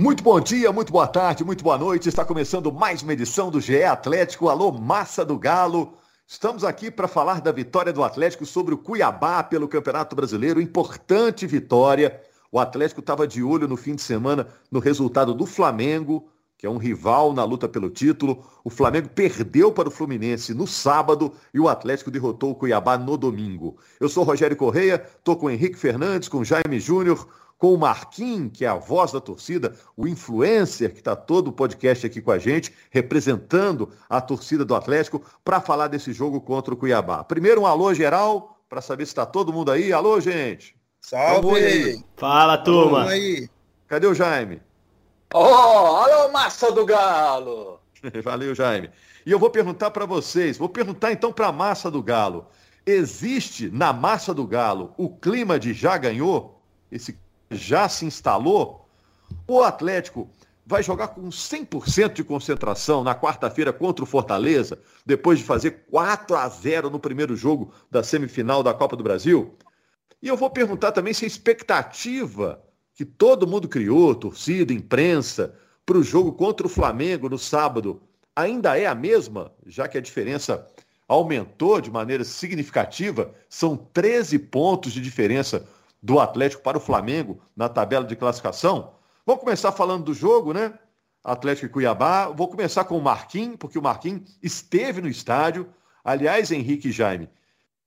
Muito bom dia, muito boa tarde, muito boa noite. Está começando mais uma edição do GE Atlético. Alô, massa do Galo. Estamos aqui para falar da vitória do Atlético sobre o Cuiabá pelo Campeonato Brasileiro. Importante vitória. O Atlético estava de olho no fim de semana no resultado do Flamengo, que é um rival na luta pelo título. O Flamengo perdeu para o Fluminense no sábado e o Atlético derrotou o Cuiabá no domingo. Eu sou Rogério Correia, estou com o Henrique Fernandes, com o Jaime Júnior, com o Marquinhos, que é a voz da torcida, o influencer que está todo o podcast aqui com a gente, representando a torcida do Atlético, para falar desse jogo contra o Cuiabá. Primeiro um alô geral, para saber se está todo mundo aí. Alô, gente! Salve! Aí. Fala, turma! Aí. Cadê o Jaime? Oh, alô, massa do galo! Valeu, Jaime. E eu vou perguntar para vocês, vou perguntar então para a massa do galo. Existe na massa do galo o clima de já ganhou? Esse já se instalou, o Atlético vai jogar com 100% de concentração na quarta-feira contra o Fortaleza, depois de fazer 4 a 0 no primeiro jogo da semifinal da Copa do Brasil? E eu vou perguntar também se a expectativa que todo mundo criou, torcida, imprensa, para o jogo contra o Flamengo no sábado, ainda é a mesma, já que a diferença aumentou de maneira significativa, são 13 pontos de diferença do Atlético para o Flamengo na tabela de classificação. Vamos começar falando do jogo, né? Atlético e Cuiabá. Vou começar com o Marquinhos, porque o Marquinhos esteve no estádio. Aliás, Henrique e Jaime,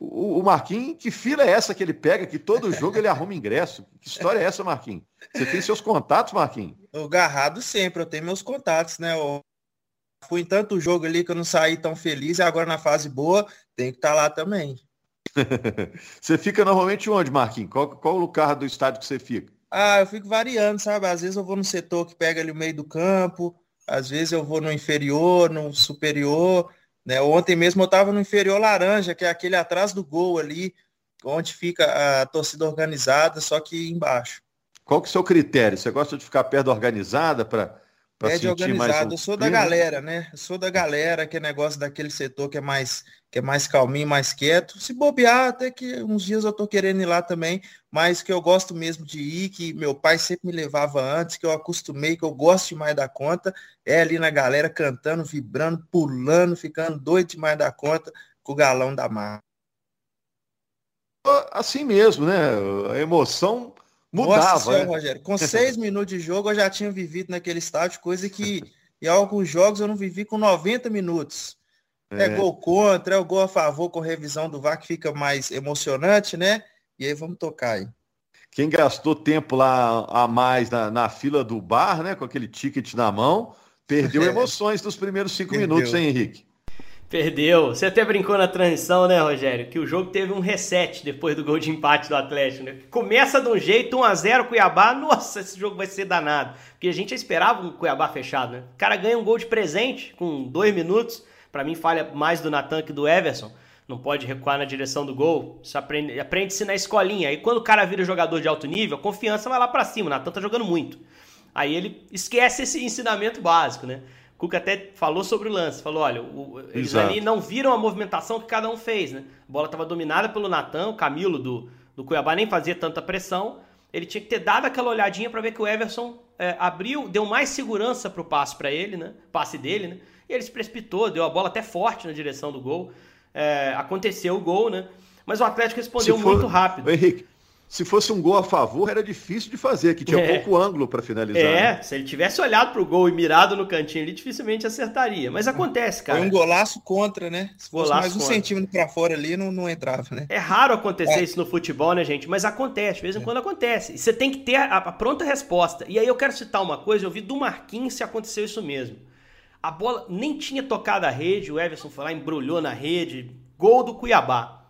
o, Marquinhos, que fila é essa que ele pega, que todo jogo ele arruma ingresso? Que história é essa, Marquinhos? Você tem seus contatos, Marquinhos? Eu garrado sempre, eu tenho meus contatos, né? Eu fui em tanto jogo ali que eu não saí tão feliz, e agora na fase boa, tem que estar tá lá também. você fica normalmente onde, Marquinhos? Qual, qual o lugar do estádio que você fica? Ah, eu fico variando, sabe? Às vezes eu vou no setor que pega ali o meio do campo, às vezes eu vou no inferior, no superior. Né? Ontem mesmo eu estava no inferior laranja, que é aquele atrás do gol ali, onde fica a torcida organizada, só que embaixo. Qual que é o seu critério? Você gosta de ficar perto da organizada para é de organizado. Um eu sou da galera, né? Eu sou da galera, que é negócio daquele setor que é mais que é mais calminho, mais quieto. Se bobear, até que uns dias eu tô querendo ir lá também, mas que eu gosto mesmo de ir, que meu pai sempre me levava antes, que eu acostumei, que eu gosto demais da conta, é ali na galera cantando, vibrando, pulando, ficando doido demais da conta com o galão da mar. Assim mesmo, né? A emoção mudava. Nossa senhora, né? Rogério, com seis minutos de jogo eu já tinha vivido naquele estádio, coisa que em alguns jogos eu não vivi com 90 minutos. É. é gol contra, é o gol a favor com revisão do VAR que fica mais emocionante, né? E aí vamos tocar aí. Quem gastou tempo lá a mais na, na fila do bar, né? Com aquele ticket na mão, perdeu é. emoções nos primeiros cinco perdeu. minutos, hein, Henrique? Perdeu. Você até brincou na transição, né, Rogério? Que o jogo teve um reset depois do gol de empate do Atlético. Né? Começa de um jeito, 1x0 Cuiabá. Nossa, esse jogo vai ser danado. Porque a gente esperava um Cuiabá fechado, né? O cara ganha um gol de presente com dois minutos. Para mim, falha mais do Natan que do Everson. Não pode recuar na direção do gol. Isso aprende-se aprende na escolinha. Aí quando o cara vira jogador de alto nível, a confiança vai lá para cima. O Natan tá jogando muito. Aí ele esquece esse ensinamento básico, né? Cuca até falou sobre o lance, falou, olha, o, eles ali não viram a movimentação que cada um fez, né? A bola estava dominada pelo Natan, o Camilo do, do Cuiabá nem fazia tanta pressão, ele tinha que ter dado aquela olhadinha para ver que o Everson é, abriu, deu mais segurança para o passe para ele, né? Passe dele, né? E ele se precipitou, deu a bola até forte na direção do gol. É, aconteceu o gol, né? Mas o Atlético respondeu for... muito rápido. Henrique, se fosse um gol a favor, era difícil de fazer, que tinha é. pouco ângulo para finalizar. É, né? se ele tivesse olhado para o gol e mirado no cantinho, ele dificilmente acertaria. Mas acontece, cara. Foi um golaço contra, né? Se fosse golaço mais um contra. centímetro para fora ali, não, não entrava, né? É raro acontecer é. isso no futebol, né, gente? Mas acontece, de vez em é. quando acontece. E você tem que ter a, a, pronta resposta. E aí eu quero citar uma coisa, eu vi do Marquinhos se aconteceu isso mesmo. A bola nem tinha tocado a rede, o Everson foi lá, embrulhou na rede. Gol do Cuiabá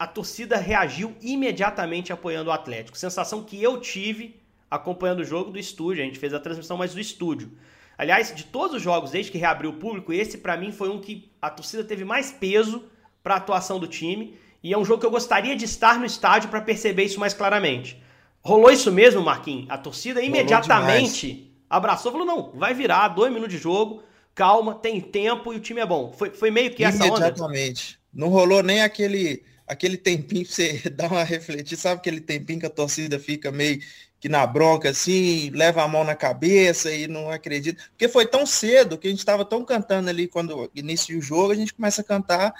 a torcida reagiu imediatamente apoiando o Atlético. Sensação que eu tive acompanhando o jogo do estúdio. A gente fez a transmissão mais do estúdio. Aliás, de todos os jogos desde que reabriu o público, esse para mim foi um que a torcida teve mais peso para a atuação do time. E é um jogo que eu gostaria de estar no estádio para perceber isso mais claramente. Rolou isso mesmo, Marquinhos? A torcida imediatamente abraçou, falou: não, vai virar, dois minutos de jogo, calma, tem tempo e o time é bom. Foi, foi meio que essa onda. Imediatamente. Não rolou nem aquele aquele tempinho pra você dar uma refletida, sabe aquele tempinho que a torcida fica meio, que na bronca assim, leva a mão na cabeça e não acredita. Porque foi tão cedo que a gente estava tão cantando ali quando inicia o jogo, a gente começa a cantar.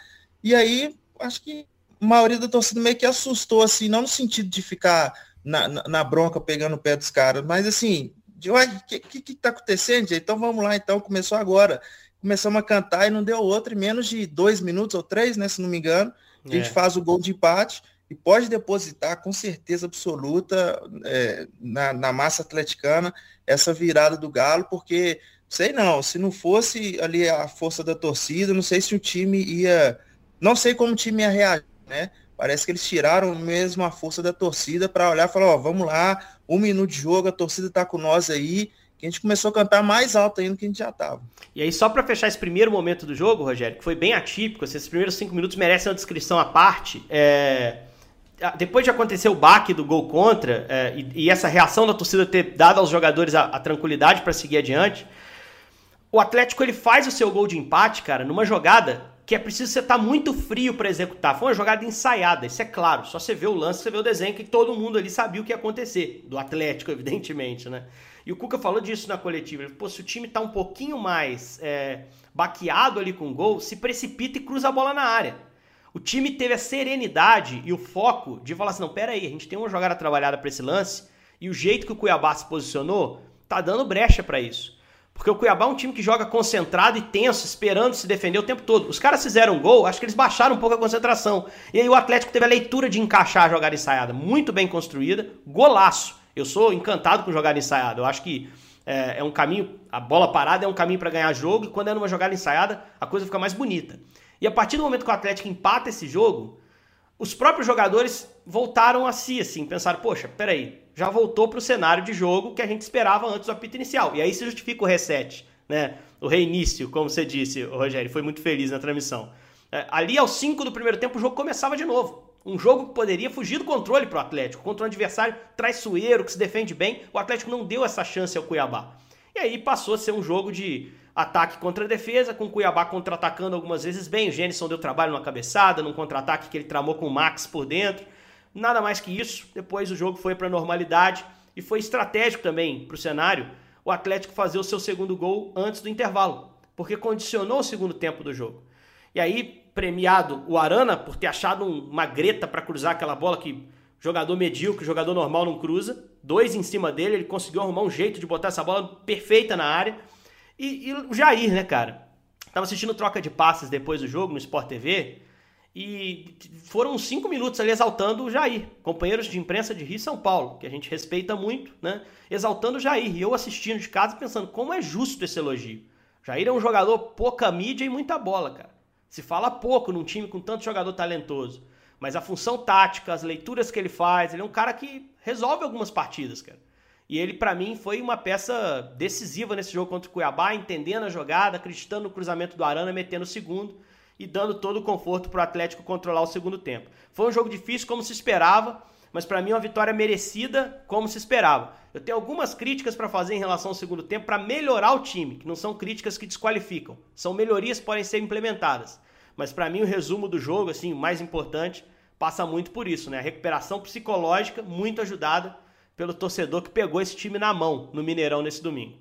E aí, acho que a maioria da torcida meio que assustou, assim, não no sentido de ficar na, na, na bronca pegando o pé dos caras, mas assim, de o que, que, que tá acontecendo, Então vamos lá, então, começou agora. Começamos a cantar e não deu outro, em menos de dois minutos ou três, né? Se não me engano, a gente é. faz o gol de empate e pode depositar com certeza absoluta é, na, na, massa atleticana essa virada do Galo, porque sei não, se não fosse ali a força da torcida, não sei se o time ia, não sei como o time ia reagir, né? Parece que eles tiraram mesmo a força da torcida para olhar e falar, ó, vamos lá, um minuto de jogo, a torcida está com nós aí, que a gente começou a cantar mais alto ainda que a gente já estava. E aí, só para fechar esse primeiro momento do jogo, Rogério, que foi bem atípico, assim, esses primeiros cinco minutos merecem uma descrição à parte. É depois de acontecer o baque do gol contra é, e, e, essa reação da torcida ter dado aos jogadores a, a tranquilidade para seguir adiante, o Atlético ele faz o seu gol de empate, cara, numa jogada que é preciso você estar tá muito frio para executar. Foi uma jogada ensaiada, isso é claro. Só você vê o lance, você vê o desenho que todo mundo ali sabia o que ia acontecer, do Atlético, evidentemente, né? E o Cuca falou disso na coletiva. Ele, Pô, se o time tá um pouquinho mais é, baqueado ali com gol, se precipita e cruza a bola na área. O time teve a serenidade e o foco de falar assim: não, pera aí, a gente tem uma jogada trabalhada para esse lance e o jeito que o Cuiabá se posicionou tá dando brecha para isso. Porque o Cuiabá é um time que joga concentrado e tenso, esperando se defender o tempo todo. Os caras fizeram um gol, acho que eles baixaram um pouco a concentração. E aí o Atlético teve a leitura de encaixar a jogada ensaiada, muito bem construída, golaço. Eu sou encantado com jogada ensaiada. Eu acho que é, é um caminho, a bola parada é um caminho para ganhar jogo, e quando é numa jogada ensaiada, a coisa fica mais bonita. E a partir do momento que o Atlético empata esse jogo, os próprios jogadores voltaram a si, assim, pensaram, poxa, peraí, já voltou para o cenário de jogo que a gente esperava antes do apito inicial. E aí se justifica o reset, né? O reinício, como você disse, Rogério, foi muito feliz na transmissão. É, ali aos 5 do primeiro tempo o jogo começava de novo. Um jogo que poderia fugir do controle para o Atlético, contra um adversário traiçoeiro, que se defende bem. O Atlético não deu essa chance ao Cuiabá. E aí passou a ser um jogo de ataque contra defesa, com o Cuiabá contra-atacando algumas vezes bem. O Gênison deu trabalho numa cabeçada, num contra-ataque que ele tramou com o Max por dentro. Nada mais que isso. Depois o jogo foi para normalidade e foi estratégico também para o cenário o Atlético fazer o seu segundo gol antes do intervalo, porque condicionou o segundo tempo do jogo. E aí, premiado o Arana por ter achado uma greta para cruzar aquela bola que jogador medíocre, jogador normal não cruza. Dois em cima dele, ele conseguiu arrumar um jeito de botar essa bola perfeita na área. E, e o Jair, né, cara? Tava assistindo troca de passes depois do jogo no Sport TV e foram cinco minutos ali exaltando o Jair, companheiros de imprensa de Rio e São Paulo, que a gente respeita muito, né? Exaltando o Jair. E eu assistindo de casa pensando como é justo esse elogio. Jair é um jogador pouca mídia e muita bola, cara. Se fala pouco num time com tanto jogador talentoso. Mas a função tática, as leituras que ele faz, ele é um cara que resolve algumas partidas, cara. E ele, para mim, foi uma peça decisiva nesse jogo contra o Cuiabá, entendendo a jogada, acreditando no cruzamento do Arana, metendo o segundo e dando todo o conforto para o Atlético controlar o segundo tempo. Foi um jogo difícil, como se esperava, mas para mim uma vitória merecida, como se esperava. Eu tenho algumas críticas para fazer em relação ao segundo tempo para melhorar o time, que não são críticas que desqualificam, são melhorias que podem ser implementadas. Mas para mim o resumo do jogo, assim, o mais importante, passa muito por isso, né? A recuperação psicológica muito ajudada pelo torcedor que pegou esse time na mão no Mineirão nesse domingo.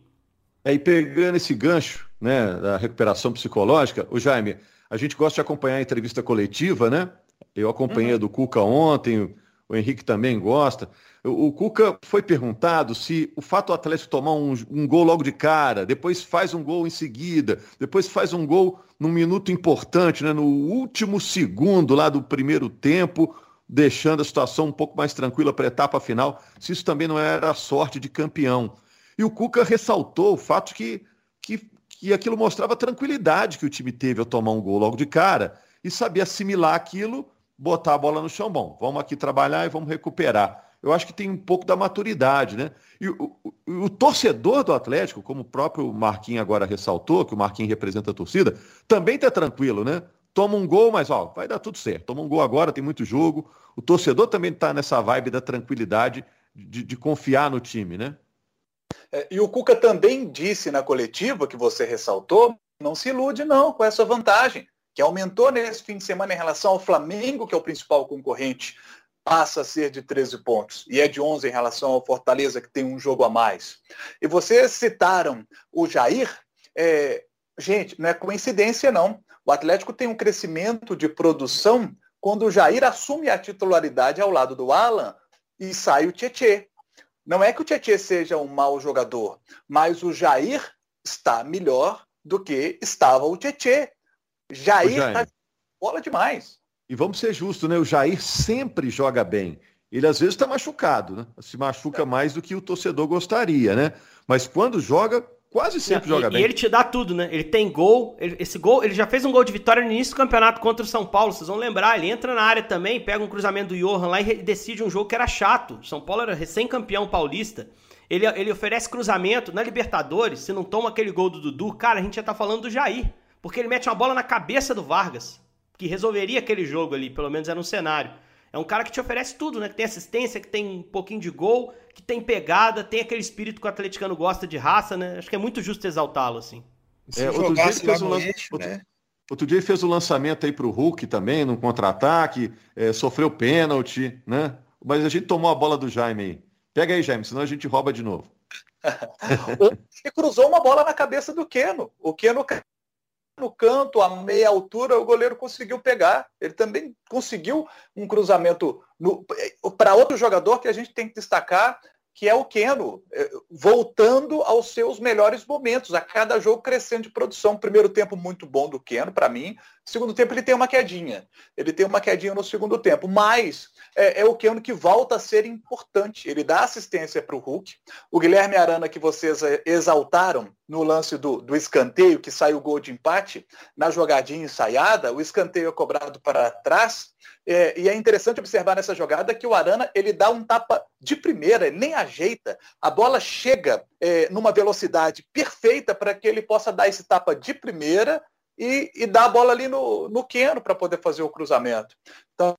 É, e pegando esse gancho né, da recuperação psicológica, o Jaime, a gente gosta de acompanhar a entrevista coletiva, né? Eu acompanhei uhum. a do Cuca ontem, o Henrique também gosta. O, Cuca foi perguntado se o fato do Atlético tomar um, um, gol logo de cara, depois faz um gol em seguida, depois faz um gol num minuto importante, né, no último segundo lá do primeiro tempo, deixando a situação um pouco mais tranquila para a etapa final, se isso também não era sorte de campeão. E o Cuca ressaltou o fato que, que, que aquilo mostrava a tranquilidade que o time teve ao tomar um gol logo de cara e sabia assimilar aquilo, botar a bola no chão. Bom, vamos aqui trabalhar e vamos recuperar. Eu acho que tem um pouco da maturidade, né? E o, o, o torcedor do Atlético, como o próprio Marquinhos agora ressaltou, que o Marquinhos representa a torcida, também está tranquilo, né? toma um gol, mas ó, vai dar tudo certo. Toma um gol agora, tem muito jogo. O torcedor também está nessa vibe da tranquilidade de, de confiar no time, né? É, e o Cuca também disse na coletiva que você ressaltou, não se ilude não com essa vantagem, que aumentou nesse fim de semana em relação ao Flamengo, que é o principal concorrente passa a ser de 13 pontos e é de 11 em relação ao Fortaleza, que tem um jogo a mais. E vocês citaram o Jair. É, gente, não é coincidência, não. O Atlético tem um crescimento de produção quando o Jair assume a titularidade ao lado do Alan e sai o Tietê. Não é que o Tietê seja um mau jogador, mas o Jair está melhor do que estava o Tietê. Jair está bola demais. E vamos ser justos, né? O Jair sempre joga bem. Ele às vezes está machucado, né? Se machuca mais do que o torcedor gostaria, né? Mas quando joga, quase sempre e, joga bem. E ele te dá tudo, né? Ele tem gol, ele, esse gol, ele já fez um gol de vitória no início do campeonato contra o São Paulo, vocês vão lembrar, ele entra na área também, pega um cruzamento do Johan lá e decide um jogo que era chato. São Paulo era recém-campeão paulista. Ele, ele oferece cruzamento na Libertadores, se não toma aquele gol do Dudu, cara, a gente já tá falando do Jair, porque ele mete uma bola na cabeça do Vargas, que resolveria aquele jogo ali, pelo menos era um cenário. É um cara que te oferece tudo, né? Que tem assistência, que tem um pouquinho de gol, que tem pegada, tem aquele espírito que o atleticano gosta de raça, né? Acho que é muito justo exaltá-lo, assim. É, outro, dia ele fez um eixo, outro, né? outro, dia ele fez o um lançamento aí pro Hulk também, num contra-ataque, é, sofreu pênalti, né? Mas a gente tomou a bola do Jaime aí. Pega aí, Jaime, senão a gente rouba de novo. e cruzou uma bola na cabeça do Keno. O Keno no canto, a meia altura, o goleiro conseguiu pegar. Ele também conseguiu um cruzamento para outro jogador que a gente tem que destacar, que é o Keno, eh, voltando aos seus melhores momentos, a cada jogo crescendo de produção. Primeiro tempo muito bom do Keno, para mim. Segundo tempo ele tem uma quedinha. Ele tem uma quedinha no segundo tempo, mas é, é o Keno que volta a ser importante. Ele dá assistência para o Hulk. O Guilherme Arana, que vocês eh, exaltaram no lance do, do escanteio, que saiu o gol de empate, na jogadinha ensaiada, o escanteio é cobrado para trás. É, e é interessante observar nessa jogada que o Arana ele dá um tapa de primeira, ele nem ajeita. A bola chega é, numa velocidade perfeita para que ele possa dar esse tapa de primeira e, e dar a bola ali no, no Keno para poder fazer o cruzamento. Então,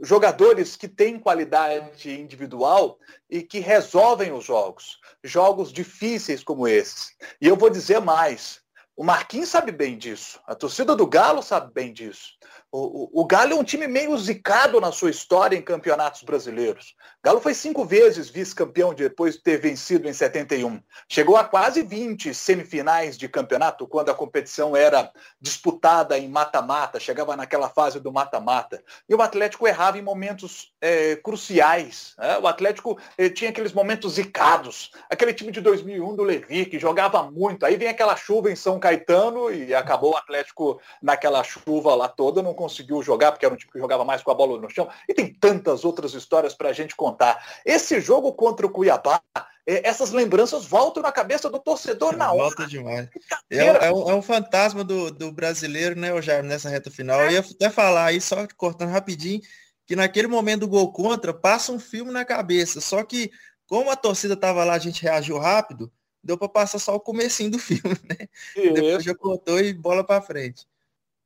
jogadores que têm qualidade individual e que resolvem os jogos, jogos difíceis como esses. E eu vou dizer mais, o Marquinhos sabe bem disso, a torcida do Galo sabe bem disso. O, o, o, Galo é um time meio zicado na sua história em campeonatos brasileiros. Galo foi cinco vezes vice-campeão depois de ter vencido em 71. Chegou a quase 20 semifinais de campeonato, quando a competição era disputada em mata-mata, chegava naquela fase do mata-mata. E o Atlético errava em momentos é, cruciais. Né? O Atlético eh, tinha aqueles momentos zicados. Aquele time de 2001 do Levi, que jogava muito. Aí vem aquela chuva em São Caetano e acabou o Atlético naquela chuva lá toda, não conseguiu jogar, porque era um time que jogava mais com a bola no chão. E tem tantas outras histórias para a gente contar. Esse jogo contra o Cuiabá, é, essas lembranças voltam na cabeça do torcedor na hora. Volta demais. É, é, um, é um fantasma do, do brasileiro, né, Jair, nessa reta final. É. Eu ia até falar aí, só cortando rapidinho, que naquele momento do gol contra, passa um filme na cabeça. Só que, como a torcida tava lá, a gente reagiu rápido, deu para passar só o comecinho do filme, né? Depois já cortou e bola para frente.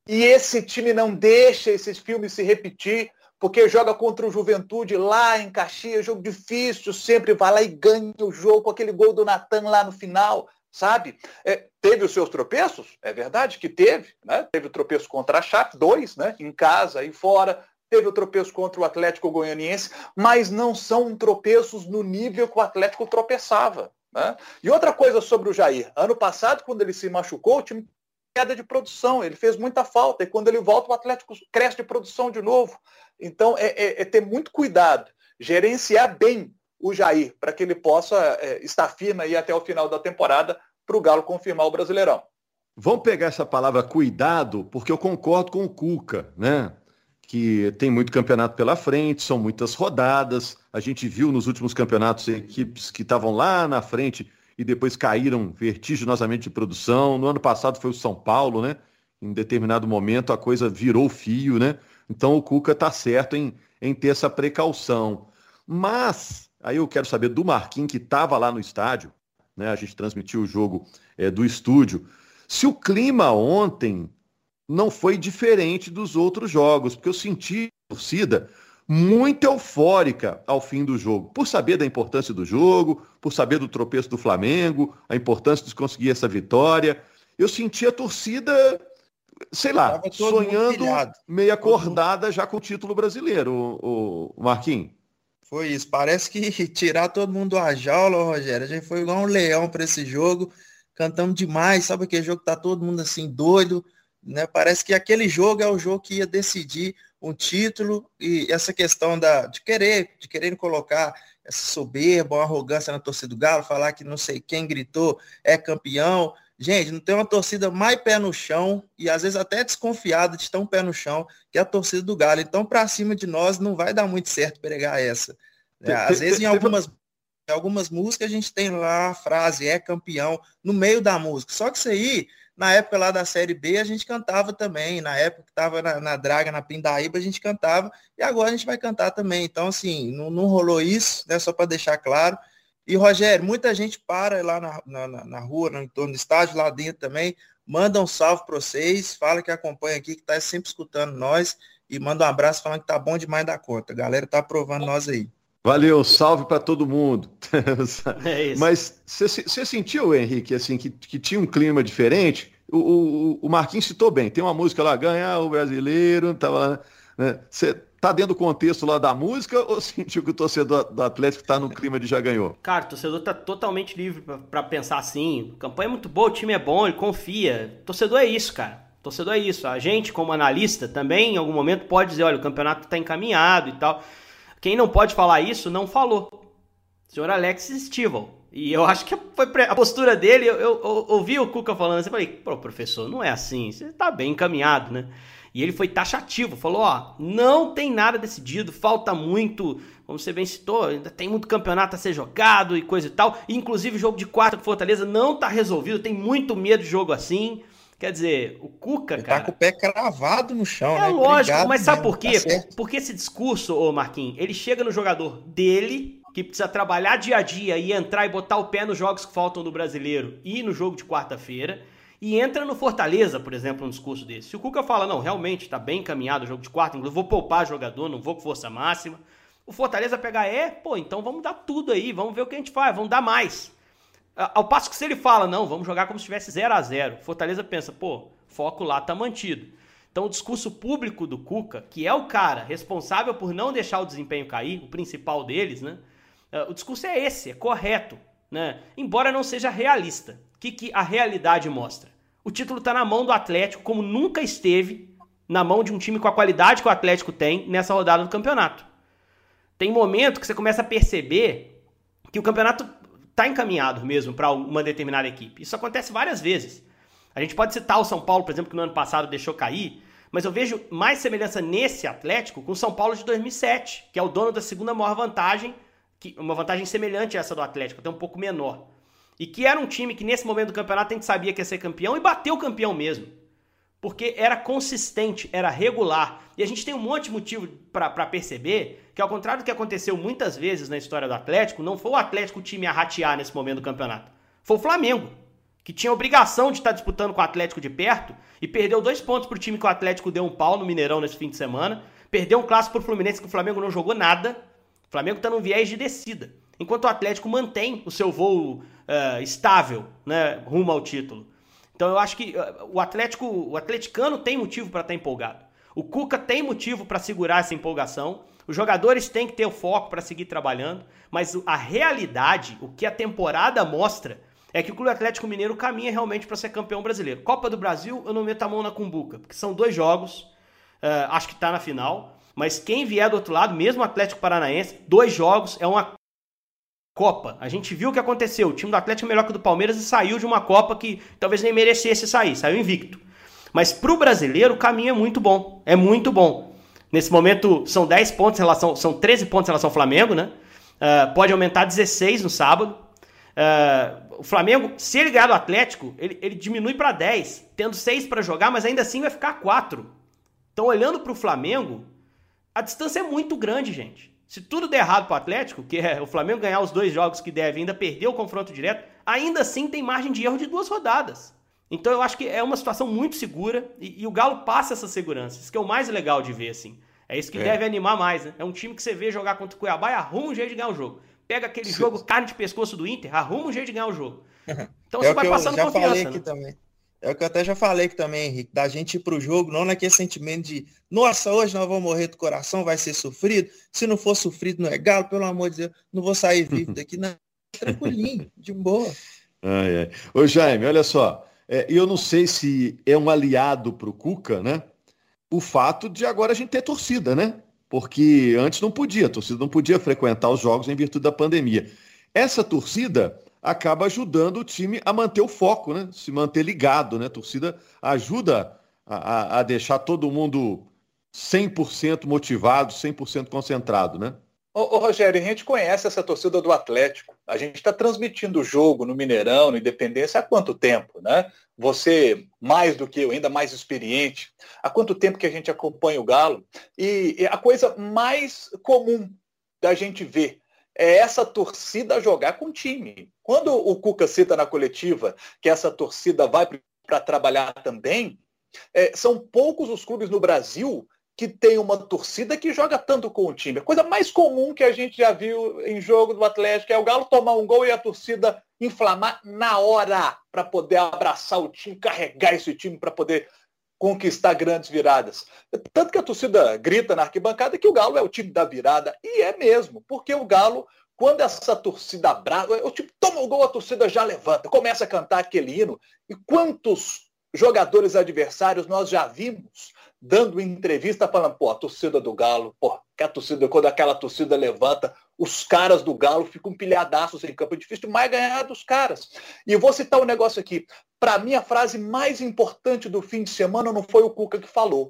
E esse time não deixa esses filmes se repetir, porque joga contra o Juventude lá em Caxias, jogo difícil, sempre vai lá e ganha o jogo com aquele gol do Natan lá no final, sabe? É, teve os seus tropeços, é verdade que teve, né? Teve o tropeço contra a Chape, dois, né? Em casa e fora. Teve o tropeço contra o Atlético Goianiense, mas não são tropeços no nível que o Atlético tropeçava. Né? E outra coisa sobre o Jair. Ano passado, quando ele se machucou, o time queda de produção, ele fez muita falta, e quando ele volta, o Atlético cresce de produção de novo. Então, é, é, é ter muito cuidado, gerenciar bem o Jair, para que ele possa é, estar firme aí até o final da temporada, para o Galo confirmar o Brasileirão. Vamos pegar essa palavra cuidado, porque eu concordo com o Cuca, né? Que tem muito campeonato pela frente, são muitas rodadas. A gente viu nos últimos campeonatos equipes que estavam lá na frente e depois caíram vertiginosamente de produção. No ano passado foi o São Paulo, né? Em determinado momento a coisa virou fio, né? Então o Cuca está certo em, em ter essa precaução. Mas, aí eu quero saber do Marquinhos, que estava lá no estádio, né? A gente transmitiu o jogo é, do estúdio. Se o clima ontem não foi diferente dos outros jogos, porque eu senti a torcida muito eufórica ao fim do jogo, por saber da importância do jogo, por saber do tropeço do Flamengo, a importância de conseguir essa vitória. Eu senti a torcida sei lá, sonhando meio acordada já com o título brasileiro, o, o Marquinhos. Foi isso. Parece que tirar todo mundo a jaula, Rogério. A gente foi igual um leão para esse jogo. Cantamos demais. Sabe aquele jogo que tá todo mundo assim doido, né? Parece que aquele jogo é o jogo que ia decidir um título e essa questão da, de querer, de querer colocar essa soberba, uma arrogância na torcida do Galo, falar que não sei quem gritou é campeão. Gente, não tem uma torcida mais pé no chão e às vezes até desconfiada de tão pé no chão que a torcida do Galo. Então, para cima de nós não vai dar muito certo pregar essa. É, às vezes em algumas, em algumas músicas a gente tem lá a frase é campeão no meio da música. Só que isso aí na época lá da Série B, a gente cantava também. Na época que estava na, na, Draga, na Pindaíba, a gente cantava. E agora a gente vai cantar também. Então, assim, não, não rolou isso, né? Só para deixar claro. E, Rogério, muita gente para lá na, na, na rua, no entorno do estádio, lá dentro também. Manda um salve para vocês. Fala que acompanha aqui, que está sempre escutando nós. E manda um abraço falando que tá bom demais da conta. A galera tá aprovando nós aí. Valeu, salve para todo mundo. É isso. Mas você sentiu, Henrique, assim, que, que tinha um clima diferente? O, o, o Marquinhos citou bem, tem uma música lá, ganhar o brasileiro, tava né? Você tá dentro do contexto lá da música ou sentiu que o torcedor do Atlético tá no clima de já ganhou? Cara, o torcedor tá totalmente livre para pensar assim. A campanha é muito boa, o time é bom, ele confia. O torcedor é isso, cara. O torcedor é isso. A gente, como analista, também em algum momento pode dizer, olha, o campeonato tá encaminhado e tal. Quem não pode falar isso, não falou. Senhor Alex Stival. E eu acho que foi a postura dele, eu, eu, eu ouvi o Cuca falando assim, falei, pô, professor, não é assim, você tá bem encaminhado, né? E ele foi taxativo, falou, ó, não tem nada decidido, falta muito, como você bem citou, ainda tem muito campeonato a ser jogado e coisa e tal. Inclusive o jogo de quarta com Fortaleza não tá resolvido, tem muito medo de jogo assim. Quer dizer, o Cuca, ele tá cara. Tá com o pé cravado no chão, é né? É lógico, Obrigado, mas sabe por quê? Tá Porque esse discurso, ô Marquinhos, ele chega no jogador dele, que precisa trabalhar dia a dia e entrar e botar o pé nos jogos que faltam do brasileiro e no jogo de quarta-feira. E entra no Fortaleza, por exemplo, um discurso desse. Se o Cuca fala, não, realmente está bem encaminhado o jogo de quarta, inclusive vou poupar jogador, não vou com força máxima. O Fortaleza pegar, é, pô, então vamos dar tudo aí, vamos ver o que a gente faz, vamos dar mais. Ao passo que se ele fala, não, vamos jogar como se tivesse 0 a 0 Fortaleza pensa, pô, foco lá tá mantido. Então o discurso público do Cuca, que é o cara responsável por não deixar o desempenho cair, o principal deles, né? É, o discurso é esse, é correto, né? Embora não seja realista. O que, que a realidade mostra? O título está na mão do Atlético, como nunca esteve na mão de um time com a qualidade que o Atlético tem nessa rodada do campeonato. Tem momento que você começa a perceber que o campeonato está encaminhado mesmo para uma determinada equipe. Isso acontece várias vezes. A gente pode citar o São Paulo, por exemplo, que no ano passado deixou cair, mas eu vejo mais semelhança nesse Atlético com o São Paulo de 2007, que é o dono da segunda maior vantagem que, uma vantagem semelhante a essa do Atlético, até um pouco menor. E que era um time que nesse momento do campeonato a gente sabia que ia ser campeão e bateu o campeão mesmo. Porque era consistente, era regular. E a gente tem um monte de motivo para perceber que, ao contrário do que aconteceu muitas vezes na história do Atlético, não foi o Atlético o time a ratear nesse momento do campeonato. Foi o Flamengo, que tinha obrigação de estar disputando com o Atlético de perto e perdeu dois pontos para o time que o Atlético deu um pau no Mineirão nesse fim de semana. Perdeu um clássico para o Fluminense que o Flamengo não jogou nada. O Flamengo está num viés de descida, enquanto o Atlético mantém o seu voo uh, estável né, rumo ao título. Então eu acho que uh, o Atlético, o atleticano tem motivo para estar tá empolgado. O Cuca tem motivo para segurar essa empolgação. Os jogadores têm que ter o foco para seguir trabalhando, mas a realidade, o que a temporada mostra, é que o Clube Atlético Mineiro caminha realmente para ser campeão brasileiro. Copa do Brasil, eu não meto a mão na cumbuca, porque são dois jogos, uh, acho que está na final. Mas quem vier do outro lado, mesmo o Atlético Paranaense, dois jogos é uma Copa. A gente viu o que aconteceu. O time do Atlético é melhor que o do Palmeiras e saiu de uma Copa que talvez nem merecesse sair, saiu invicto. Mas para o brasileiro o caminho é muito bom. É muito bom. Nesse momento são 10 pontos em relação. São 13 pontos em relação ao Flamengo, né? Uh, pode aumentar 16 no sábado. Uh, o Flamengo, se ele ganhar do Atlético, ele, ele diminui para 10, tendo 6 para jogar, mas ainda assim vai ficar 4. Então, olhando para o Flamengo, a distância é muito grande, gente. Se tudo der errado para o Atlético, que é o Flamengo ganhar os dois jogos que deve ainda perder o confronto direto, ainda assim tem margem de erro de duas rodadas. Então eu acho que é uma situação muito segura e, e o Galo passa essa segurança. Isso que é o mais legal de ver, assim. É isso que é. deve animar mais, né? É um time que você vê jogar contra o Cuiabá e arruma um jeito de ganhar o jogo. Pega aquele Sim. jogo carne de pescoço do Inter, arruma um jeito de ganhar o jogo. Então é você vai passando confiança. Falei aqui né? também. É o que eu até já falei aqui também, Henrique, da gente ir pro jogo, não naquele sentimento de, nossa, hoje nós vamos morrer do coração, vai ser sofrido. Se não for sofrido, não é galo, pelo amor de Deus, não vou sair vivo daqui, não. Tranquilinho, de boa. Ai, ai. Ô, Jaime, olha só. É, eu não sei se é um aliado pro Cuca, né? O fato de agora a gente ter torcida, né? Porque antes não podia, a torcida não podia frequentar os jogos em virtude da pandemia. Essa torcida acaba ajudando o time a manter o foco, né? Se manter ligado, né? A torcida ajuda a, a deixar todo mundo 100% motivado, 100% concentrado, né? Ô, ô, Rogério, a gente conhece essa torcida do Atlético. A gente está transmitindo o jogo no Mineirão, no Independência, há quanto tempo, né? Você, mais do que eu, ainda mais experiente, há quanto tempo que a gente acompanha o Galo? E, e a coisa mais comum da gente ver é essa torcida jogar com o time. Quando o Cuca cita na coletiva que essa torcida vai para trabalhar também, é, são poucos os clubes no Brasil que tem uma torcida que joga tanto com o time. A coisa mais comum que a gente já viu em jogo do Atlético é o Galo tomar um gol e a torcida inflamar na hora para poder abraçar o time, carregar esse time para poder conquistar grandes viradas. Tanto que a torcida grita na arquibancada que o Galo é o time da virada. E é mesmo, porque o Galo, quando essa torcida abraça, o time toma o gol, a torcida já levanta, começa a cantar aquele hino. E quantos jogadores adversários nós já vimos dando entrevista falando, pô, a torcida do Galo, pô, que a torcida, quando aquela torcida levanta, os caras do Galo ficam pilhadaços em campo. É difícil mais ganhar dos caras. E eu vou citar um negócio aqui. Para mim, a frase mais importante do fim de semana não foi o Cuca que falou.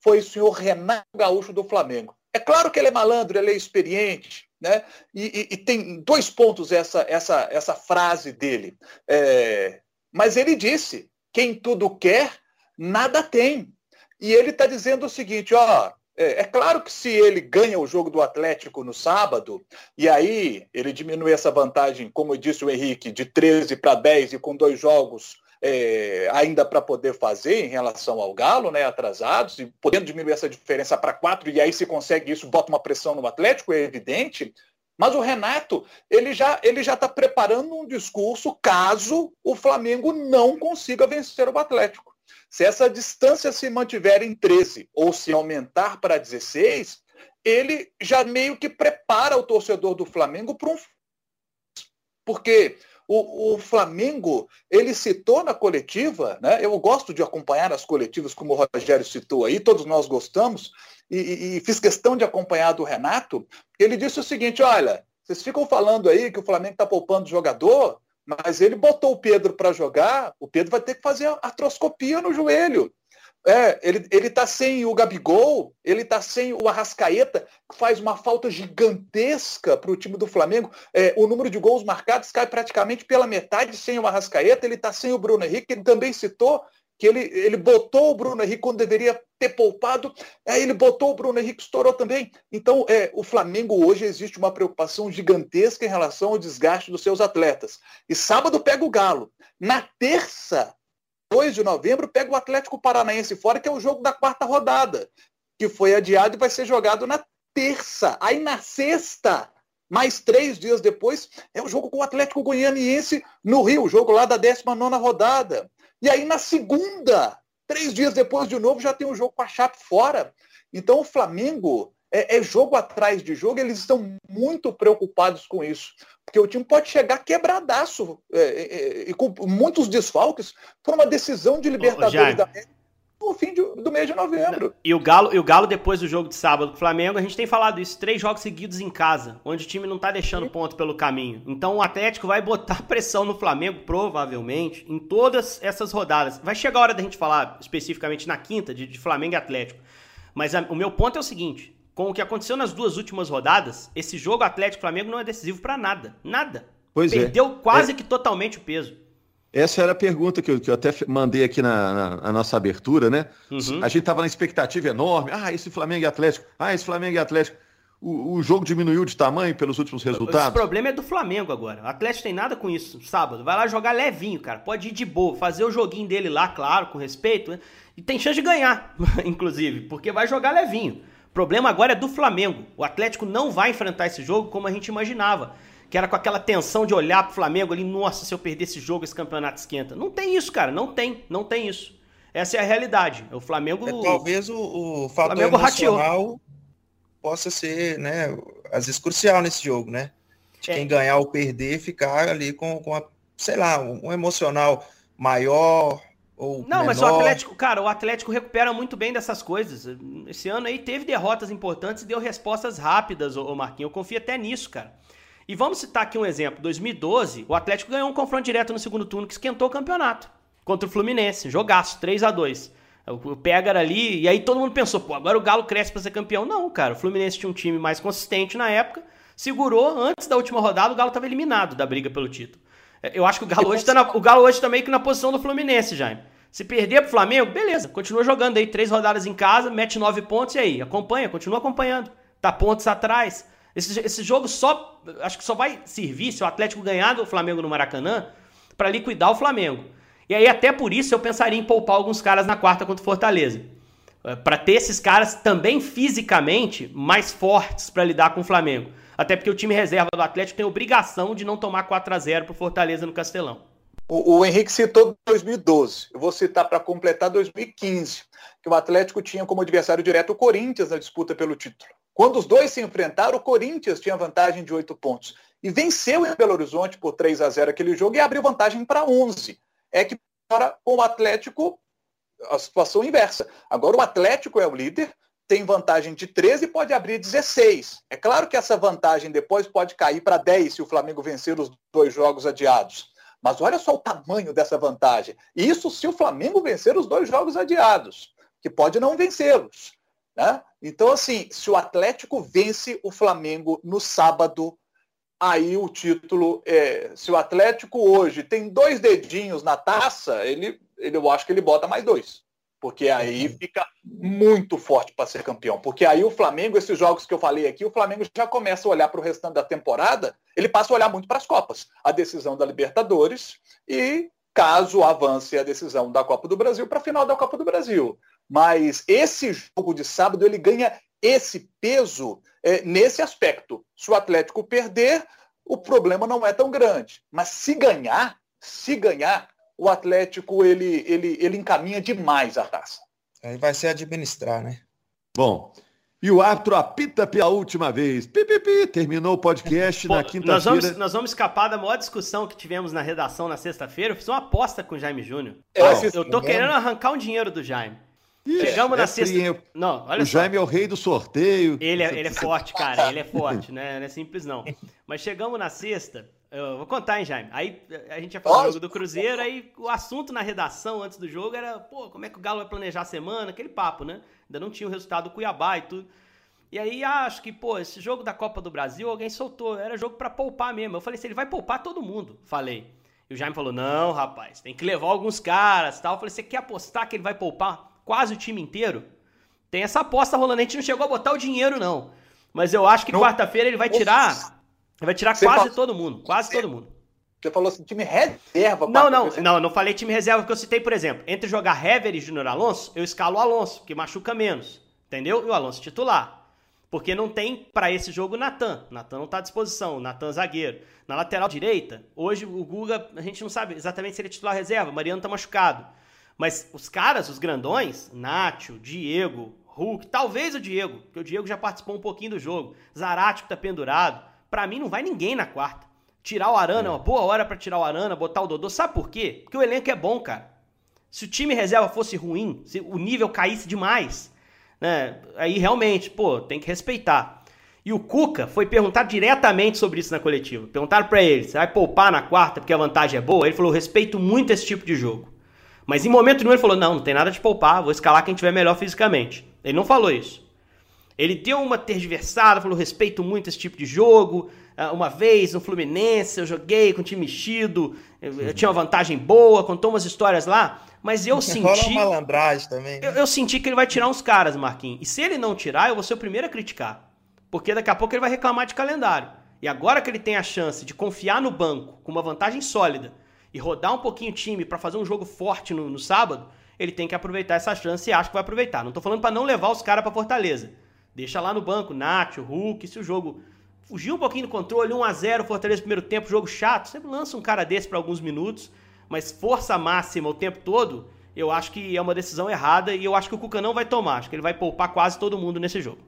Foi o senhor Renato Gaúcho do Flamengo. É claro que ele é malandro, ele é experiente, né? E, e, e tem dois pontos essa, essa, essa frase dele. É... Mas ele disse: quem tudo quer, nada tem. E ele está dizendo o seguinte, ó, é, é, claro que se ele ganha o jogo do Atlético no sábado, e aí ele diminui essa vantagem, como disse o Henrique, de 13 para 10 e com dois jogos é, ainda para poder fazer em relação ao Galo, né, atrasados, e podendo diminuir essa diferença para quatro, e aí se consegue isso, bota uma pressão no Atlético, é evidente. Mas o Renato, ele já ele já está preparando um discurso caso o Flamengo não consiga vencer o Atlético. Se essa distância se mantiver em 13 ou se aumentar para 16, ele já meio que prepara o torcedor do Flamengo para um. Porque o, o, Flamengo, ele citou na coletiva, né? eu gosto de acompanhar as coletivas, como o Rogério citou aí, todos nós gostamos, e, e, fiz questão de acompanhar do Renato. Ele disse o seguinte: olha, vocês ficam falando aí que o Flamengo está poupando jogador, mas ele botou o Pedro para jogar, o Pedro vai ter que fazer artroscopia no joelho. É, ele, ele tá sem o Gabigol, ele tá sem o Arrascaeta, que faz uma falta gigantesca para o time do Flamengo. É, o número de gols marcados cai praticamente pela metade sem o Arrascaeta, ele tá sem o Bruno Henrique, ele também citou que ele, ele botou o Bruno Henrique quando deveria ter poupado, aí ele botou o Bruno Henrique, estourou também. Então, é, o Flamengo hoje existe uma preocupação gigantesca em relação ao desgaste dos seus atletas. E sábado pega o Galo. Na terça, 2 de novembro, pega o Atlético Paranaense fora, que é o jogo da quarta rodada, que foi adiado e vai ser jogado na terça. Aí na sexta, mais três dias depois, é o jogo com o Atlético Goianiense no Rio, o jogo lá da 19 rodada. E aí na segunda, três dias depois de novo, já tem um jogo com a Chape fora. Então o Flamengo é, é, jogo atrás de jogo, eles estão muito preocupados com isso. Porque o time pode chegar quebradaço é, é, é e com muitos desfalques por uma decisão de Libertadores Ô, da América no fim de, do mês de novembro. E o Galo, e o Galo, depois do jogo de sábado com o Flamengo, a gente tem falado isso, três jogos seguidos em casa, onde o time não tá deixando ponto pelo caminho. Então o Atlético vai botar pressão no Flamengo, provavelmente, em todas essas rodadas. Vai chegar a hora da gente falar especificamente na quinta, de, de Flamengo e Atlético. Mas a, o meu ponto é o seguinte: com o que aconteceu nas duas últimas rodadas, esse jogo Atlético-Flamengo não é decisivo para nada. Nada. Pois é. Perdeu é. quase é. que totalmente o peso. Essa era a pergunta que eu, que eu até mandei aqui na, na, na nossa abertura, né? Uhum. A gente estava na expectativa enorme. Ah, esse Flamengo e Atlético. Ah, esse Flamengo e Atlético. O, o, jogo diminuiu de tamanho pelos últimos resultados? O problema é do Flamengo agora. O Atlético tem nada com isso. Sábado, vai lá jogar levinho, cara. Pode ir de boa, fazer o joguinho dele lá, claro, com respeito, né? E tem chance de ganhar, inclusive, porque vai jogar levinho. O problema agora é do Flamengo. O Atlético não vai enfrentar esse jogo como a gente imaginava que era com aquela tensão de olhar pro Flamengo ali, nossa, se eu perder esse jogo, esse campeonato esquenta. Não tem isso, cara, não tem, não tem isso. Essa é a realidade. O Flamengo. É, talvez o, o fator Flamengo emocional rateou. possa ser, né, às vezes crucial nesse jogo, né? De é. quem ganhar ou perder, ficar ali com, com a, sei lá, um emocional maior, ou não, menor. mas o Atlético, cara, o Atlético recupera muito bem dessas coisas. Esse ano aí teve derrotas importantes e deu respostas rápidas, ô Marquinhos. Eu confio até nisso, cara. E vamos citar aqui um exemplo. 2012, o Atlético ganhou um confronto direto no segundo turno que esquentou o campeonato. Contra o Fluminense. Jogaço, 3 a 2 O Pega ali, e aí todo mundo pensou, pô, agora o Galo cresce para ser campeão. Não, cara, o Fluminense tinha um time mais consistente na época, segurou, antes da última rodada o Galo estava eliminado da briga pelo título. Eu acho que o Galo hoje tá na, o Galo hoje tá meio que na posição do Fluminense, Jaime. Se perder pro Flamengo, beleza, continua jogando aí, três rodadas em casa, mete nove pontos e aí, acompanha, continua acompanhando. Tá pontos atrás. Esse, esse jogo só, acho que só vai servir se o Atlético ganhar do Flamengo no Maracanã para liquidar o Flamengo. E aí até por isso eu pensaria em poupar alguns caras na quarta contra o Fortaleza. É, para ter esses caras também fisicamente mais fortes para lidar com o Flamengo. Até porque o time reserva do Atlético tem obrigação de não tomar 4 a 0 pro Fortaleza no Castelão. O, o Henrique citou 2012. Eu vou citar para completar 2015, que o Atlético tinha como adversário direto o Corinthians na disputa pelo título. Quando os dois se enfrentaram, o Corinthians tinha vantagem de 8 pontos. E venceu em Belo Horizonte por 3 a 0 aquele jogo e abriu vantagem para 11. É que agora com o Atlético a situação inversa. Agora o Atlético é o líder, tem vantagem de 13 e pode abrir 16. É claro que essa vantagem depois pode cair para 10 se o Flamengo vencer os dois jogos adiados. Mas olha só o tamanho dessa vantagem. Isso se o Flamengo vencer os dois jogos adiados, que pode não vencê-los. Né? Então, assim, se o Atlético vence o Flamengo no sábado, aí o título é. Se o Atlético hoje tem dois dedinhos na taça, ele, ele eu acho que ele bota mais dois. Porque aí uhum. fica muito forte para ser campeão. Porque aí o Flamengo, esses jogos que eu falei aqui, o Flamengo já começa a olhar para o restante da temporada, ele passa a olhar muito para as Copas. A decisão da Libertadores e, caso avance a decisão da Copa do Brasil, para a final da Copa do Brasil. Mas esse jogo de sábado, ele ganha esse peso é, nesse aspecto. Se o Atlético perder, o problema não é tão grande. Mas se ganhar, se ganhar, o Atlético ele, ele, ele encaminha demais a taça. Aí vai ser administrar, né? Bom, e o árbitro apita pela última vez. Pi, pi, pi. Terminou o podcast na quinta-feira. Nós vamos, nós vamos escapar da maior discussão que tivemos na redação na sexta-feira. Eu fiz uma aposta com o Jaime Júnior. Eu, eu tô querendo arrancar um dinheiro do Jaime. Chegamos é na sexta. Não, olha o só. Jaime é o rei do sorteio. Ele é, ele é forte, cara. Ele é forte, né? Não é simples, não. Mas chegamos na sexta. Eu vou contar, hein, Jaime. Aí a gente ia falar do jogo do Cruzeiro, aí o assunto na redação antes do jogo era, pô, como é que o Galo vai planejar a semana? Aquele papo, né? Ainda não tinha o resultado do Cuiabá e tudo. E aí acho que, pô, esse jogo da Copa do Brasil, alguém soltou. Era jogo para poupar mesmo. Eu falei assim, ele vai poupar todo mundo. Falei. E o Jaime falou, não, rapaz, tem que levar alguns caras tal. Eu falei, você quer apostar que ele vai poupar quase o time inteiro? Tem essa aposta rolando. A gente não chegou a botar o dinheiro, não. Mas eu acho que quarta-feira ele vai tirar Vai tirar Você quase todo mundo, quase todo mundo. Você falou assim, time reserva. Não, não, não, não falei time reserva, porque eu citei, por exemplo, entre jogar Hever e Júnior Alonso, eu escalo o Alonso, que machuca menos, entendeu? E o Alonso titular. Porque não tem para esse jogo Natan. Natan não tá à disposição, Natan zagueiro. Na lateral direita, hoje o Guga, a gente não sabe exatamente se ele é titular reserva, Mariano tá machucado. Mas os caras, os grandões, Nacho, Diego, Hulk, talvez o Diego, porque o Diego já participou um pouquinho do jogo. Zarate que tá pendurado. Para mim não vai ninguém na quarta. Tirar o Arana é uma boa hora para tirar o Arana, botar o Dodô. Sabe por quê? Porque o elenco é bom, cara. Se o time reserva fosse ruim, se o nível caísse demais, né? Aí realmente, pô, tem que respeitar. E o Cuca foi perguntar diretamente sobre isso na coletiva. Perguntaram para ele: você vai poupar na quarta porque a vantagem é boa? Ele falou: respeito muito esse tipo de jogo. Mas em momento nenhum ele falou: não, não tem nada de poupar, vou escalar quem tiver melhor fisicamente. Ele não falou isso. Ele deu uma tergiversada, falou: respeito muito esse tipo de jogo. Ah, uma vez no Fluminense eu joguei com o time mexido, eu, tinha uma vantagem boa, contou umas histórias lá, mas eu senti. Rola malandragem também. Né? Eu, eu, senti que ele vai tirar uns caras, Marquinhos. E se ele não tirar, eu vou ser o primeiro a criticar. Porque daqui a pouco ele vai reclamar de calendário. E agora que ele tem a chance de confiar no banco com uma vantagem sólida e rodar um pouquinho o time para fazer um jogo forte no, no, sábado, ele tem que aproveitar essa chance e acho que vai aproveitar. Não tô falando para não levar os caras para Fortaleza. Deixa lá no banco, Nacho, Hulk, se o jogo fugir um pouquinho do controle, 1 a 0 Fortaleza primeiro tempo, jogo chato, sempre lança um cara desse para alguns minutos, mas força máxima o tempo todo, eu acho que é uma decisão errada e eu acho que o Cuca não vai tomar, acho que ele vai poupar quase todo mundo nesse jogo.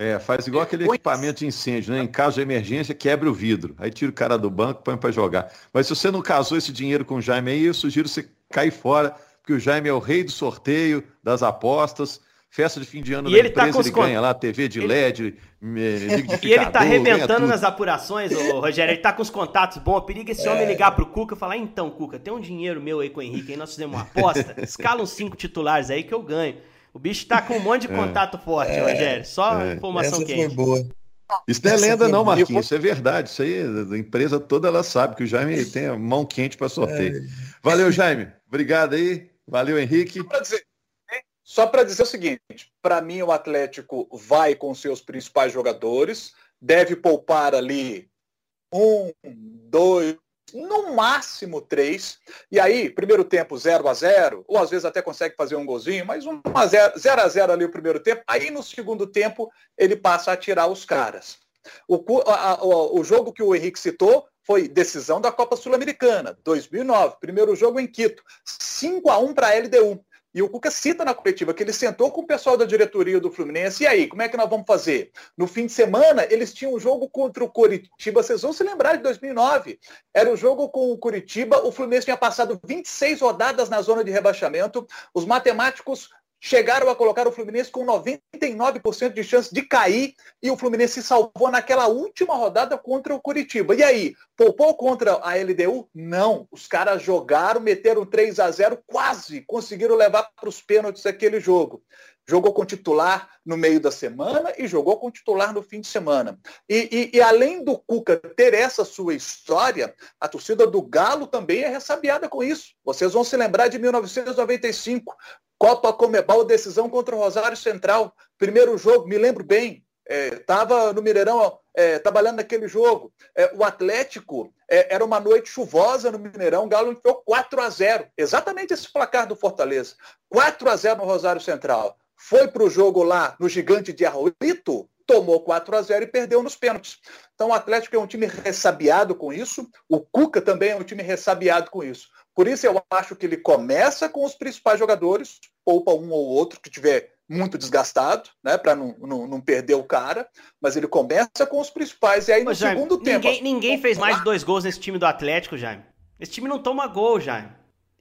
É, faz igual aquele equipamento de incêndio, né? Em caso de emergência, quebra o vidro. Aí tira o cara do banco, põe para jogar. Mas se você não casou esse dinheiro com o Jaime aí, eu sugiro você cair fora, porque o Jaime é o rei do sorteio, das apostas. Festa de fim de ano e da ele tá empresa, tá ele ganha lá TV de LED, ele... E ele tá arrebentando nas apurações, ô, Rogério. Ele tá com os contatos bons. Periga esse é. homem ligar pro Cuca e falar: então, Cuca, tem um dinheiro meu aí com o Henrique, aí nós fizemos uma aposta. Escala uns cinco titulares aí que eu ganho. O bicho tá com um monte de é. contato é. forte, é. Rogério. Só é. informação Essa quente. Foi boa. Isso não é lenda, não, Marquinhos. Isso é verdade. Isso aí, a empresa toda ela sabe que o Jaime tem a mão quente para sorteio. É. Valeu, Jaime. Obrigado aí. Valeu, Henrique. Só para dizer o seguinte: para mim, o Atlético vai com seus principais jogadores, deve poupar ali um, dois, no máximo três. E aí, primeiro tempo 0 a 0 ou às vezes até consegue fazer um golzinho, mas 1 a 0, 0 a 0 ali o primeiro tempo. Aí no segundo tempo ele passa a tirar os caras. O, a, o, o jogo que o Henrique citou foi decisão da Copa Sul-Americana, 2009, primeiro jogo em Quito, 5 a 1 para a LDU. E o Cuca cita na coletiva que ele sentou com o pessoal da diretoria do Fluminense. E aí, como é que nós vamos fazer? No fim de semana, eles tinham um jogo contra o Coritiba. Vocês vão se lembrar de 2009. Era o um jogo com o Coritiba. O Fluminense tinha passado 26 rodadas na zona de rebaixamento. Os matemáticos chegaram a colocar o Fluminense com 99% de chance de cair e o Fluminense se salvou naquela última rodada contra o Curitiba. E aí, poupou contra a LDU? Não. Os caras jogaram, meteram 3 a 0 quase conseguiram levar para os pênaltis aquele jogo. Jogou com titular no meio da semana e jogou com titular no fim de semana. E, e, e além do Cuca ter essa sua história, a torcida do Galo também é ressabiada com isso. Vocês vão se lembrar de 1995, Copa Comebol, decisão contra o Rosário Central. Primeiro jogo, me lembro bem. Estava é, no Mineirão é, trabalhando naquele jogo. É, o Atlético é, era uma noite chuvosa no Mineirão. O Galo enfiou 4 a 0 Exatamente esse placar do Fortaleza. 4 a 0 no Rosário Central. Foi para o jogo lá no Gigante de Arroito, tomou 4 a 0 e perdeu nos pênaltis. Então o Atlético é um time ressabiado com isso. O Cuca também é um time ressabiado com isso. Por isso eu acho que ele começa com os principais jogadores, poupa um ou outro que tiver muito desgastado, né, para não, não, não, perder o cara, mas ele começa com os principais e aí no Jaime, segundo ninguém, tempo. Ninguém fez mais de dois gols nesse time do Atlético, Jaime. Esse time não toma gol, Jaime.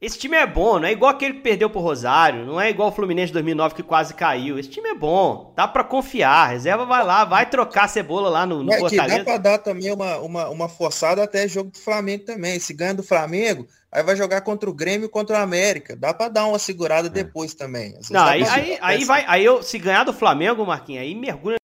Esse time é bom, não é igual aquele que perdeu pro Rosário, não é igual o Fluminense de 2009 que quase caiu. Esse time é bom, dá para confiar. reserva vai lá, vai trocar a cebola lá no, no é Fortaleza. dá pra dar também uma, uma, uma forçada até jogo do Flamengo também. Se ganha do Flamengo, aí vai jogar contra o Grêmio e contra o América. Dá para dar uma segurada é. depois também. Não, aí, aí, aí, vai, aí eu, se ganhar do Flamengo, Marquinhos, aí mergulha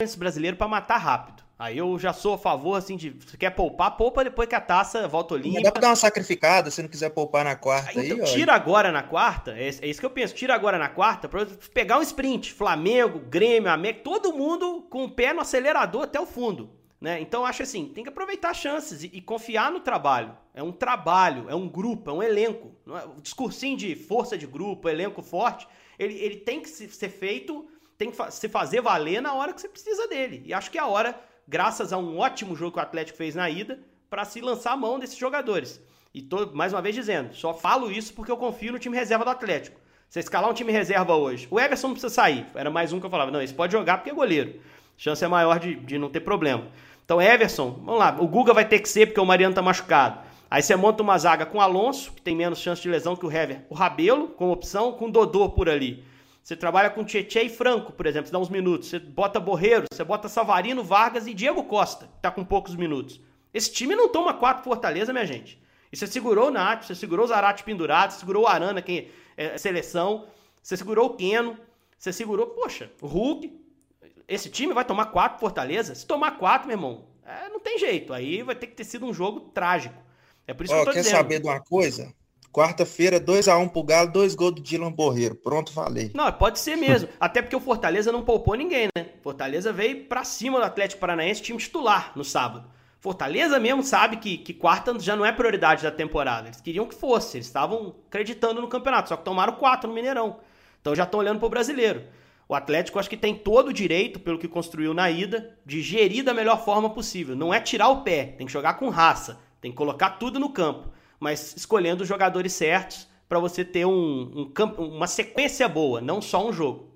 esse brasileiro para matar rápido. Aí eu já sou a favor, assim, de. Se quer poupar, poupa depois que a taça volta limpa. Dá pra dar uma sacrificada se não quiser poupar na quarta aí. Então, tira agora na quarta, é, é, isso que eu penso, tira agora na quarta pra pegar um sprint. Flamengo, Grêmio, América, todo mundo com o pé no acelerador até o fundo. Né? Então acho assim, tem que aproveitar chances e, e, confiar no trabalho. É um trabalho, é um grupo, é um elenco. É, o discursinho de força de grupo, elenco forte, ele, ele tem que ser feito, tem que se fazer valer na hora que você precisa dele. E acho que é a hora graças a um ótimo jogo que o Atlético fez na ida, para se lançar a mão desses jogadores. E tô, mais uma vez dizendo, só falo isso porque eu confio no time reserva do Atlético. Você escalar um time reserva hoje, o Everson não precisa sair. Era mais um que eu falava, não, esse pode jogar porque é goleiro. Chance é maior de, de não ter problema. Então, Everson, vamos lá, o Guga vai ter que ser porque o Mariano tá machucado. Aí você monta uma zaga com Alonso, que tem menos chance de lesão que o Hever. O Rabelo, com opção, com Dodô por ali. Você trabalha com Tietchan e Franco, por exemplo, você dá uns minutos. Você bota Borreiro, você bota Savarino, Vargas e Diego Costa, que tá com poucos minutos. Esse time não toma quatro Fortaleza, minha gente. E você segurou o Nath, você segurou o Zarate pendurado, você segurou o Arana, que é seleção, você segurou o Keno, você segurou, poxa, o Hulk. Esse time vai tomar quatro Fortaleza? Se tomar quatro, meu irmão, é, não tem jeito. Aí vai ter que ter sido um jogo trágico. É por isso oh, que eu tô quer dizendo. saber de uma coisa? Quarta-feira, 2x1 pro Galo, dois gols do Dylan Borreiro. Pronto, falei. Não, pode ser mesmo. Até porque o Fortaleza não poupou ninguém, né? Fortaleza veio pra cima do Atlético Paranaense, time titular, no sábado. Fortaleza mesmo sabe que, que quarta já não é prioridade da temporada. Eles queriam que fosse, eles estavam acreditando no campeonato, só que tomaram quatro no Mineirão. Então já estão olhando pro brasileiro. O Atlético acho que tem todo o direito, pelo que construiu na ida, de gerir da melhor forma possível. Não é tirar o pé, tem que jogar com raça, tem que colocar tudo no campo, mas escolhendo os jogadores certos para você ter um, um, uma sequência boa, não só um jogo.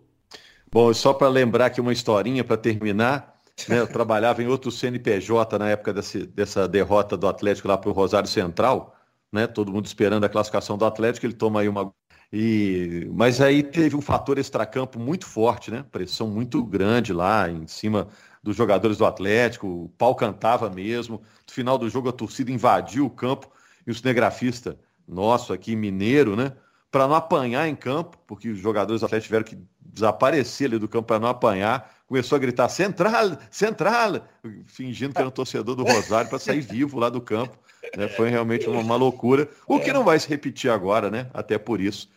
Bom, só para lembrar aqui uma historinha para terminar, né, eu trabalhava em outro CNPJ na época desse, dessa derrota do Atlético lá para o Rosário Central, né, todo mundo esperando a classificação do Atlético, ele toma aí uma e, mas aí teve um fator extracampo muito forte, né? Pressão muito grande lá em cima dos jogadores do Atlético, o pau cantava mesmo. No final do jogo a torcida invadiu o campo e o cinegrafista nosso aqui, mineiro, né? Para não apanhar em campo, porque os jogadores do Atlético tiveram que desaparecer ali do campo para não apanhar, começou a gritar central, central, fingindo que era um torcedor do Rosário para sair vivo lá do campo. Né? Foi realmente uma, uma loucura, o que não vai se repetir agora, né? Até por isso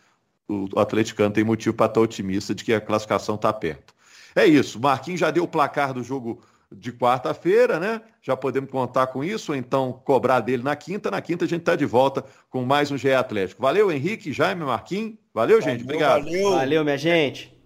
o atleticano tem motivo para estar otimista de que a classificação está perto. É isso, Marquinhos já deu o placar do jogo de quarta-feira, né? Já podemos contar com isso, ou então cobrar dele na quinta. Na quinta a gente está de volta com mais um GE Atlético. Valeu, Henrique, Jaime, Marquinhos. Valeu, gente. Obrigado. Valeu, valeu minha gente.